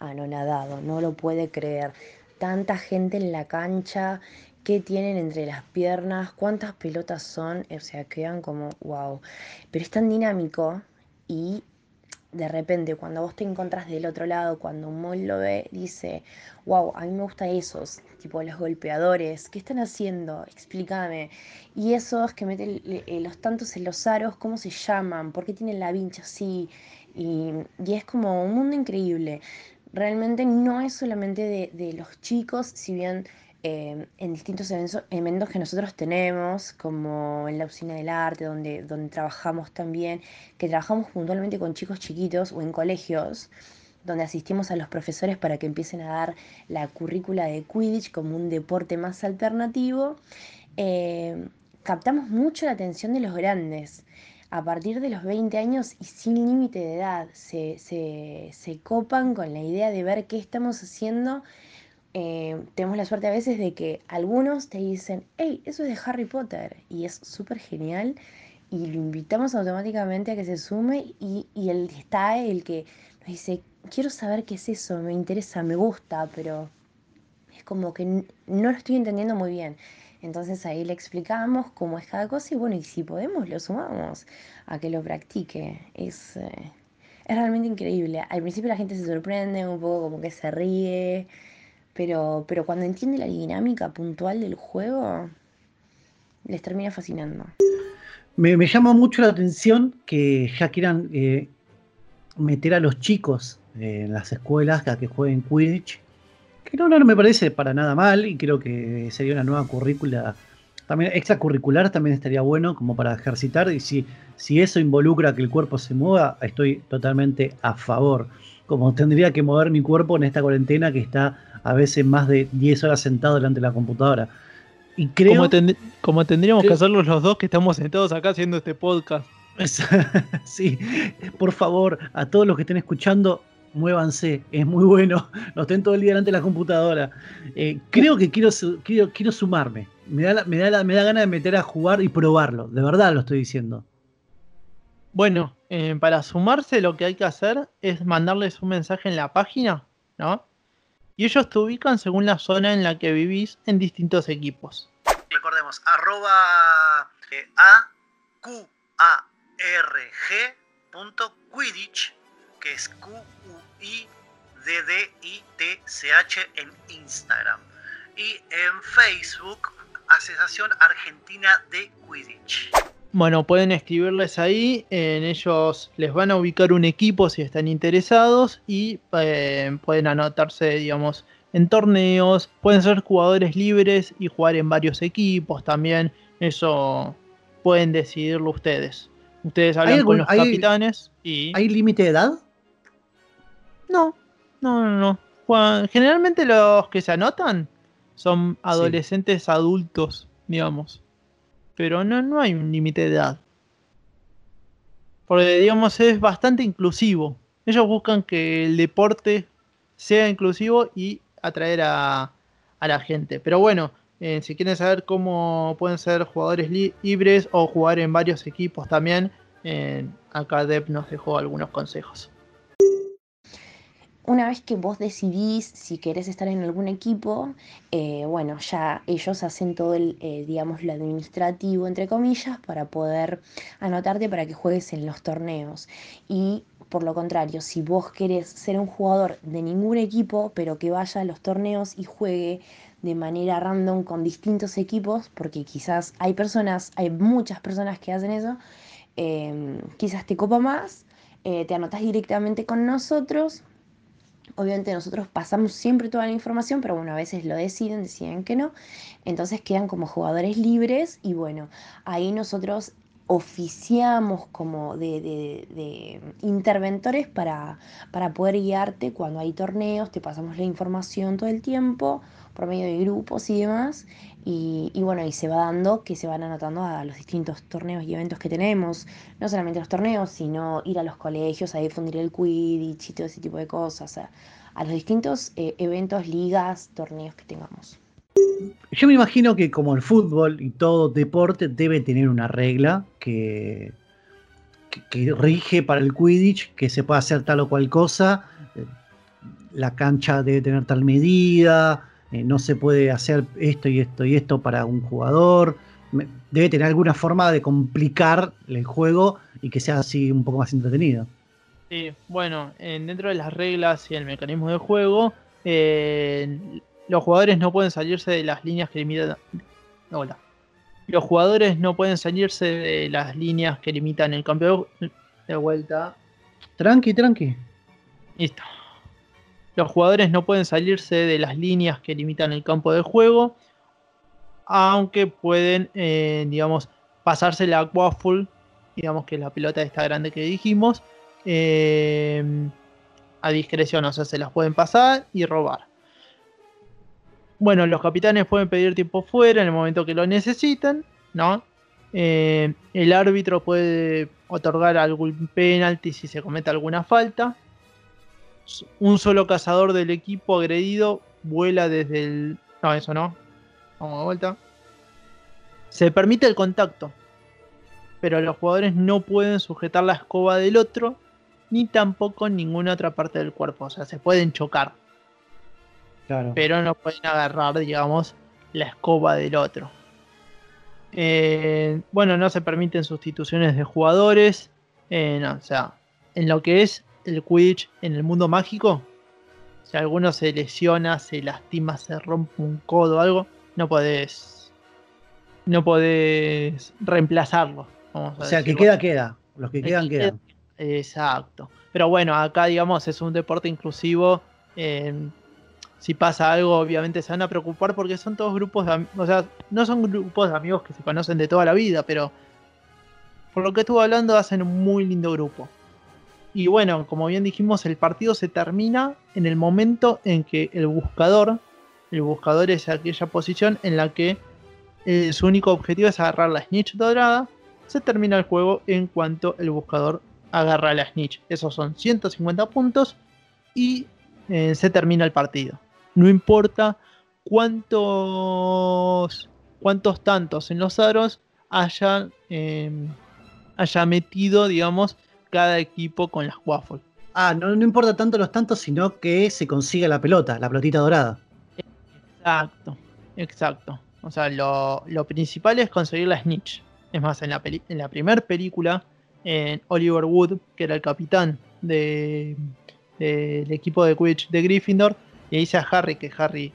anonadado, no lo puede creer. Tanta gente en la cancha, qué tienen entre las piernas, cuántas pelotas son, o sea, quedan como wow. Pero es tan dinámico y de repente cuando vos te encontrás del otro lado, cuando un mall lo ve, dice, wow, a mí me gustan esos, tipo los golpeadores, ¿qué están haciendo? Explícame. Y esos que meten eh, los tantos en los aros, ¿cómo se llaman? ¿Por qué tienen la vincha así? Y, y es como un mundo increíble. Realmente no es solamente de, de los chicos, si bien eh, en distintos eventos, que nosotros tenemos, como en la usina del arte, donde, donde trabajamos también, que trabajamos puntualmente con chicos chiquitos o en colegios, donde asistimos a los profesores para que empiecen a dar la currícula de Quidditch como un deporte más alternativo. eh, captamos mucho la atención de los grandes. A partir de los 20 años y sin límite de edad, se, se- se copan con la idea de ver qué estamos haciendo. Eh, tenemos la suerte a veces de que algunos te dicen, hey, eso es de Harry Potter, y es súper genial, y lo invitamos automáticamente a que se sume, y, y él está el que nos dice, quiero saber qué es eso, me interesa, me gusta, pero es como que no lo estoy entendiendo muy bien. Entonces ahí le explicamos cómo es cada cosa y bueno, y si podemos lo sumamos a que lo practique. Es, eh, es realmente increíble. Al principio la gente se sorprende, un poco como que se ríe, pero, pero cuando entiende la dinámica puntual del juego, les termina fascinando. Me, me llama mucho la atención que ya quieran eh, meter a los chicos en las escuelas a que jueguen Quidditch. Que no, no, no me parece para nada mal y creo que sería una nueva currícula. También extracurricular también estaría bueno como para ejercitar y si, si eso involucra que el cuerpo se mueva, estoy totalmente a favor. Como tendría que mover mi cuerpo en esta cuarentena que está a veces más de 10 horas sentado delante de la computadora. Y creo... Como, tend- como tendríamos que hacerlo los dos que estamos sentados acá haciendo este podcast. Sí, por favor, a todos los que estén escuchando, muévanse, es muy bueno, no estén todo el día delante de la computadora. Eh, creo que quiero, quiero, quiero sumarme, me da, la- me, da la- me da ganas de meter a jugar y probarlo, de verdad lo estoy diciendo. Bueno, eh, para sumarse lo que hay que hacer es mandarles un mensaje en la página, ¿no? Y ellos te ubican según la zona en la que vivís en distintos equipos. Recordemos, arroba eh, q quidditch, que es q u i d d i t c h en Instagram y en Facebook Asociación Argentina de Quidditch. Bueno, pueden escribirles ahí, en ellos les van a ubicar un equipo si están interesados y eh, pueden anotarse, digamos, en torneos, pueden ser jugadores libres y jugar en varios equipos también. Eso pueden decidirlo ustedes. Ustedes hablan algún- con los hay- capitanes y... ¿Hay límite de edad? No, no, no, no. Juegan- Generalmente los que se anotan son adolescentes adultos, digamos. Pero no, no hay un límite de edad. Porque, digamos, es bastante inclusivo. Ellos buscan que el deporte sea inclusivo y atraer a, a la gente. Pero bueno, eh, si quieren saber cómo pueden ser jugadores li- libres o jugar en varios equipos también, eh, acá Deb nos dejó algunos consejos. Una vez que vos decidís si querés estar en algún equipo, eh, bueno, ya ellos hacen todo el, eh, digamos, lo administrativo, entre comillas, para poder anotarte para que juegues en los torneos. Y por lo contrario, si vos querés ser un jugador de ningún equipo, pero que vaya a los torneos y juegue de manera random con distintos equipos, porque quizás hay personas, hay muchas personas que hacen eso, eh, quizás te copa más, te anotas directamente con nosotros Obviamente nosotros pasamos siempre toda la información, pero bueno, a veces lo deciden, deciden que no. Entonces quedan como jugadores libres y bueno, ahí nosotros oficiamos como de, de- de interventores para, para poder guiarte cuando hay torneos, te pasamos la información todo el tiempo por medio de grupos y demás. Y, bueno, y se va dando que se van anotando a los distintos torneos y eventos que tenemos. No solamente los torneos, sino ir a los colegios a difundir el Quidditch y todo ese tipo de cosas. A, a los distintos eh, eventos, ligas, torneos que tengamos. Yo me imagino que como el fútbol y todo deporte debe tener una regla que, que, que rige para el Quidditch, que se puede hacer tal o cual cosa, eh, la cancha debe tener tal medida, eh, no se puede hacer esto y esto y esto para un jugador, debe tener alguna forma de complicar el juego y que sea así un poco más entretenido. Sí, bueno, en- dentro de las reglas y el mecanismo de juego, eh, los jugadores no pueden salirse de las líneas que limitan. Hola. Los jugadores no pueden salirse de las líneas que limitan el campeón de vuelta. Tranqui, tranqui. Listo. Los jugadores no pueden salirse de las líneas que limitan el campo de juego, aunque pueden, eh, digamos, pasarse la waffle, digamos que la pelota esta grande que dijimos, eh, a discreción, o sea, se las pueden pasar y robar. Bueno, los capitanes pueden pedir tiempo fuera en el momento que lo necesiten, ¿no? Eh, el árbitro puede otorgar algún penalti si se comete alguna falta. Un solo cazador del equipo agredido vuela desde el... No, eso no. Vamos de vuelta. Se permite el contacto, pero los jugadores no pueden sujetar la escoba del otro, ni tampoco ninguna otra parte del cuerpo. O sea, se pueden chocar, Claro. pero no pueden agarrar, digamos, la escoba del otro. Eh, bueno, no se permiten sustituciones de jugadores. eh, no, o sea, en lo que es el Quidditch en el mundo mágico, si alguno se lesiona, se lastima, se rompe un codo o algo, no podés. No podés reemplazarlo. vamos a O sea, que queda, queda. Los que quedan, que quedan. Exacto. Pero bueno, acá digamos es un deporte inclusivo. eh, si pasa algo, obviamente se van a preocupar porque son todos grupos de. O sea, no son grupos de amigos que se conocen de toda la vida, pero por lo que estuve hablando, hacen un muy lindo grupo. Y bueno, como bien dijimos, el partido se termina en el momento en que el buscador, el buscador es aquella posición en la que eh, su único objetivo es agarrar la snitch dorada. Se termina el juego en cuanto el buscador agarra la snitch. Esos son 150 puntos y eh, se termina el partido. No importa cuántos, cuántos tantos en los aros haya, eh, haya metido, digamos, cada equipo con las waffles. Ah, no, no importa tanto los tantos, sino que se consiga la pelota, la pelotita dorada. Exacto, exacto. O sea, lo, lo principal es conseguir la snitch. Es más, en la, peli- en la primera película, en Oliver Wood, que era el capitán de- del equipo de Quidditch de Gryffindor, le dice a Harry que Harry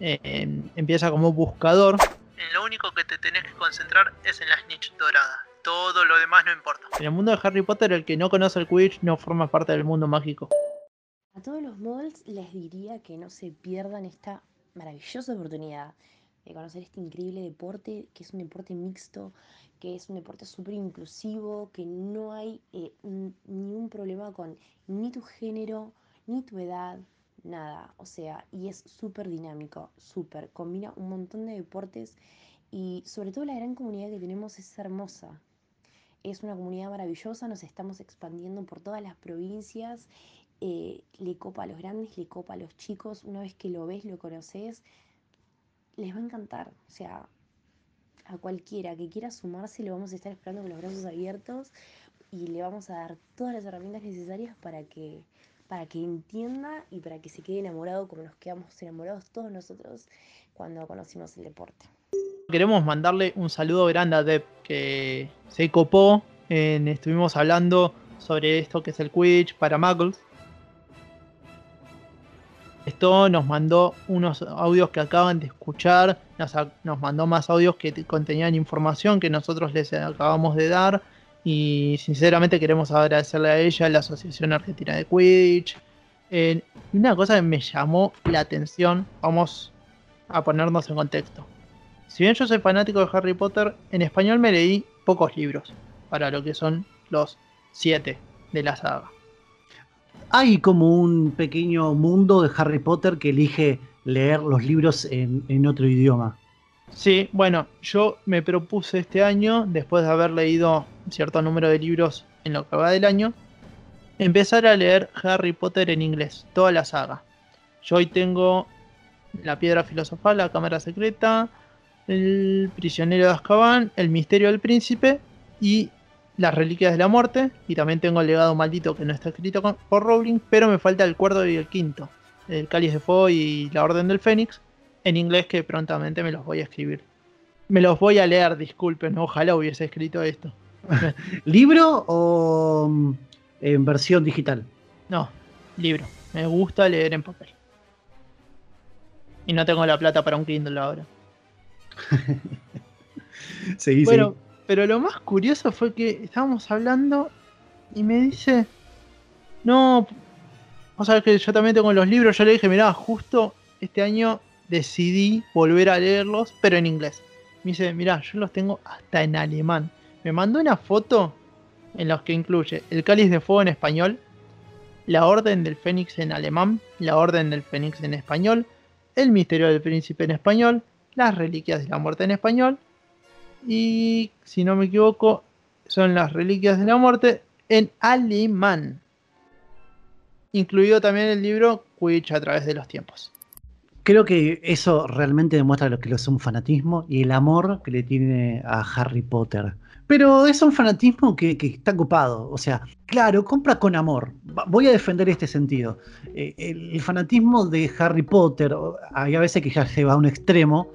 eh, em, empieza como buscador. En lo único que te tenés que concentrar es en la snitch dorada. Todo lo demás no importa. En el mundo de Harry Potter, el que no conoce el Quidditch no forma parte del mundo mágico. A todos los mods les diría que no se pierdan esta maravillosa oportunidad de conocer este increíble deporte, que es un deporte mixto, que es un deporte súper inclusivo, que no hay eh, ningún problema con ni tu género, ni tu edad, nada. O sea, y es súper dinámico, súper. Combina un montón de deportes y sobre todo la gran comunidad que tenemos es hermosa. Es una comunidad maravillosa, nos estamos expandiendo por todas las provincias. Eh, le copa a los grandes, le copa a los chicos. Una vez que lo ves, lo conoces, les va a encantar. O sea, a cualquiera que quiera sumarse, lo vamos a estar esperando con los brazos abiertos y le vamos a dar todas las herramientas necesarias para que, para que entienda y para que se quede enamorado como nos quedamos enamorados todos nosotros cuando conocimos el deporte. Queremos mandarle un saludo grande a Deb, que se copó. Estuvimos hablando sobre esto que es el Quidditch para Muggles esto nos mandó unos audios que acaban de escuchar, nos, mandó más audios que contenían información que nosotros les acabamos de dar y sinceramente queremos agradecerle a ella, a la Asociación Argentina de Quidditch. Una cosa que me llamó la atención, vamos a ponernos en contexto. Si bien yo soy fanático de Harry Potter, en español me leí pocos libros para lo que son los siete de la saga hay como un pequeño mundo de Harry Potter que elige leer los libros en, otro idioma. Sí, bueno, yo me propuse este año, después de haber leído cierto número de libros en lo que va del año, empezar a leer Harry Potter en inglés, toda la saga. Yo hoy tengo La Piedra Filosofal, La Cámara Secreta, El Prisionero de Azkaban, El Misterio del Príncipe y las Reliquias de la Muerte, y también tengo el legado maldito que no está escrito por Rowling, pero me falta el cuarto y el quinto, el Cáliz de Fuego y la Orden del Fénix, en inglés que prontamente me los voy a escribir. Me los voy a leer, disculpen, ojalá hubiese escrito esto. ¿Libro o mm, en versión digital? No, libro. Me gusta leer en papel. Y no tengo la plata para un Kindle ahora. bueno, pero lo más curioso fue que estábamos hablando y me dice, no, o sea que yo también tengo los libros, yo le dije, mirá, justo este año decidí volver a leerlos, pero en inglés. Me dice, mirá, yo los tengo hasta en alemán. Me mandó una foto en la que incluye el cáliz de fuego en español, la orden del fénix en alemán, la orden del fénix en español, el misterio del príncipe en español, las reliquias de la muerte en español y si no me equivoco son las Reliquias de la Muerte en alemán. Incluido también el libro Quidditch a través de los tiempos. Creo que eso realmente demuestra lo que es un fanatismo y el amor que le tiene a Harry Potter. Pero es un fanatismo que, está ocupado. O sea, claro, compra con amor. Voy a defender este sentido. Eh, el, fanatismo de Harry Potter, hay a veces que se va a un extremo,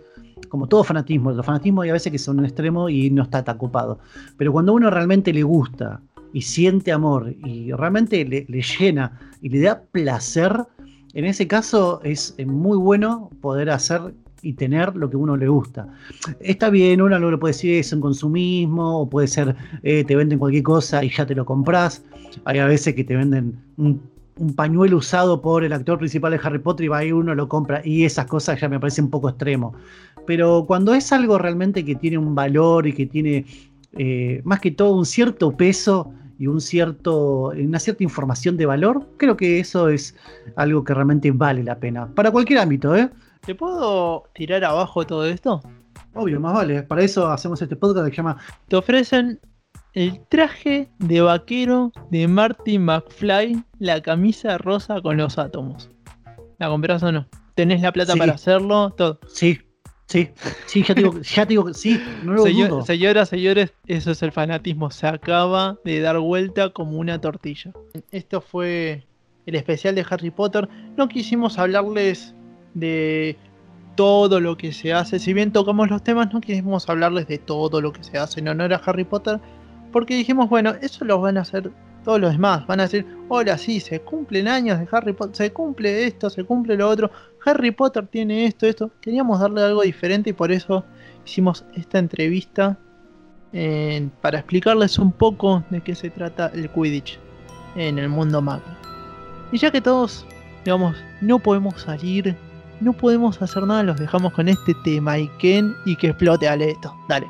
como todo fanatismo, los fanatismos hay a veces que son un extremo y no está tan ocupado. Pero cuando uno realmente le gusta y siente amor y realmente le, llena y le da placer, en ese caso es muy bueno poder hacer y tener lo que uno le gusta. Está bien, uno lo puede decir es un consumismo, o puede ser eh, te venden cualquier cosa y ya te lo compras. Hay a veces que te venden un un pañuelo usado por el actor principal de Harry Potter y va ahí uno lo compra y esas cosas ya me parece un poco extremo. Pero cuando es algo realmente que tiene un valor y que tiene eh, más que todo un cierto peso y un cierto, una cierta información de valor, creo que eso es algo que realmente vale la pena. Para cualquier ámbito, ¿eh? ¿Te puedo tirar abajo todo esto? Obvio, más vale. Para eso hacemos este podcast que se llama... Te ofrecen el traje de vaquero de Marty McFly, la camisa rosa con los átomos. ¿La compras o no? ¿Tenés la plata para hacerlo? Todo. Sí, sí, sí, ya te digo, ya digo sí, no lo dudo. Señoras, señores, eso es el fanatismo. Se acaba de dar vuelta como una tortilla. Esto fue el especial de Harry Potter. No quisimos hablarles de todo lo que se hace. Si bien tocamos los temas, no quisimos hablarles de todo lo que se hace en honor a Harry Potter porque dijimos, bueno, eso lo van a hacer todos los demás. Van a decir, hola, sí, se cumplen años de Harry Potter, se cumple esto, se cumple lo otro. Harry Potter tiene esto, esto. Queríamos darle algo diferente y por eso hicimos esta entrevista eh, para explicarles un poco de qué se trata el Quidditch en el mundo Mago. Y ya que todos digamos, no podemos salir, no podemos hacer nada, los dejamos con este tema y Ken y que explote Aleto. Dale.